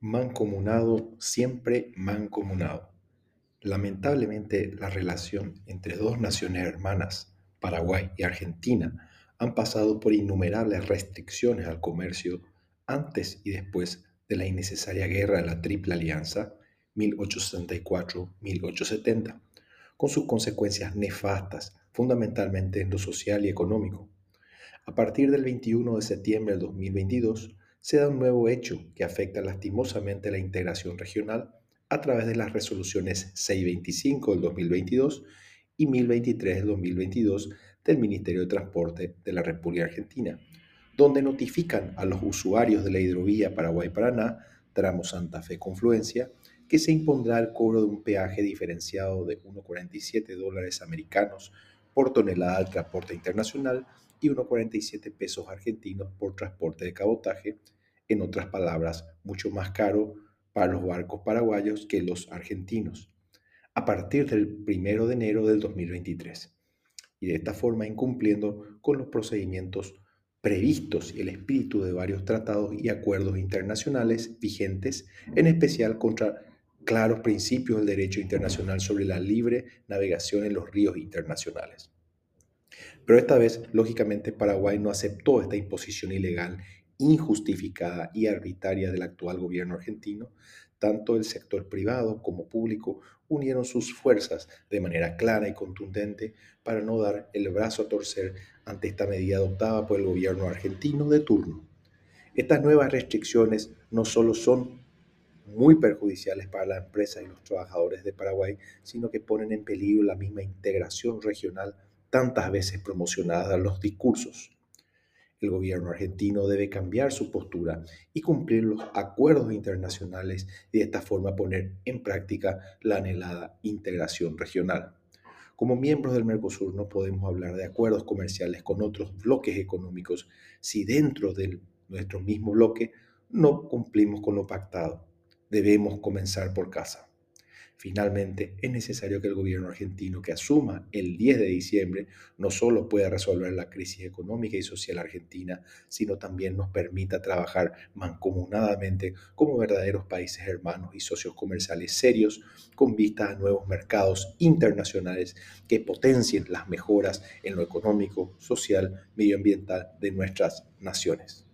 Mancomunado, siempre mancomunado. Lamentablemente, la relación entre dos naciones hermanas, Paraguay y Argentina, han pasado por innumerables restricciones al comercio antes y después de la innecesaria guerra de la Triple Alianza 1864-1870, con sus consecuencias nefastas, fundamentalmente en lo social y económico. A partir del 21 de septiembre del 2022, se da un nuevo hecho que afecta lastimosamente la integración regional a través de las resoluciones 625 del 2022 y 1023 del 2022 del Ministerio de Transporte de la República Argentina, donde notifican a los usuarios de la hidrovía Paraguay-Paraná, tramo Santa Fe-Confluencia, que se impondrá el cobro de un peaje diferenciado de 1,47 dólares americanos por tonelada de transporte internacional y 1,47 pesos argentinos por transporte de cabotaje, en otras palabras, mucho más caro para los barcos paraguayos que los argentinos, a partir del 1 de enero del 2023, y de esta forma incumpliendo con los procedimientos previstos y el espíritu de varios tratados y acuerdos internacionales vigentes, en especial contra claros principios del derecho internacional sobre la libre navegación en los ríos internacionales. Pero esta vez, lógicamente, Paraguay no aceptó esta imposición ilegal, injustificada y arbitraria del actual gobierno argentino. Tanto el sector privado como público unieron sus fuerzas de manera clara y contundente para no dar el brazo a torcer ante esta medida adoptada por el gobierno argentino de turno. Estas nuevas restricciones no solo son muy perjudiciales para la empresa y los trabajadores de Paraguay, sino que ponen en peligro la misma integración regional tantas veces promocionada en los discursos. El gobierno argentino debe cambiar su postura y cumplir los acuerdos internacionales y de esta forma poner en práctica la anhelada integración regional. Como miembros del Mercosur no podemos hablar de acuerdos comerciales con otros bloques económicos si dentro de nuestro mismo bloque no cumplimos con lo pactado. Debemos comenzar por casa. Finalmente, es necesario que el gobierno argentino que asuma el 10 de diciembre no solo pueda resolver la crisis económica y social argentina, sino también nos permita trabajar mancomunadamente como verdaderos países hermanos y socios comerciales serios con vista a nuevos mercados internacionales que potencien las mejoras en lo económico, social, medioambiental de nuestras naciones.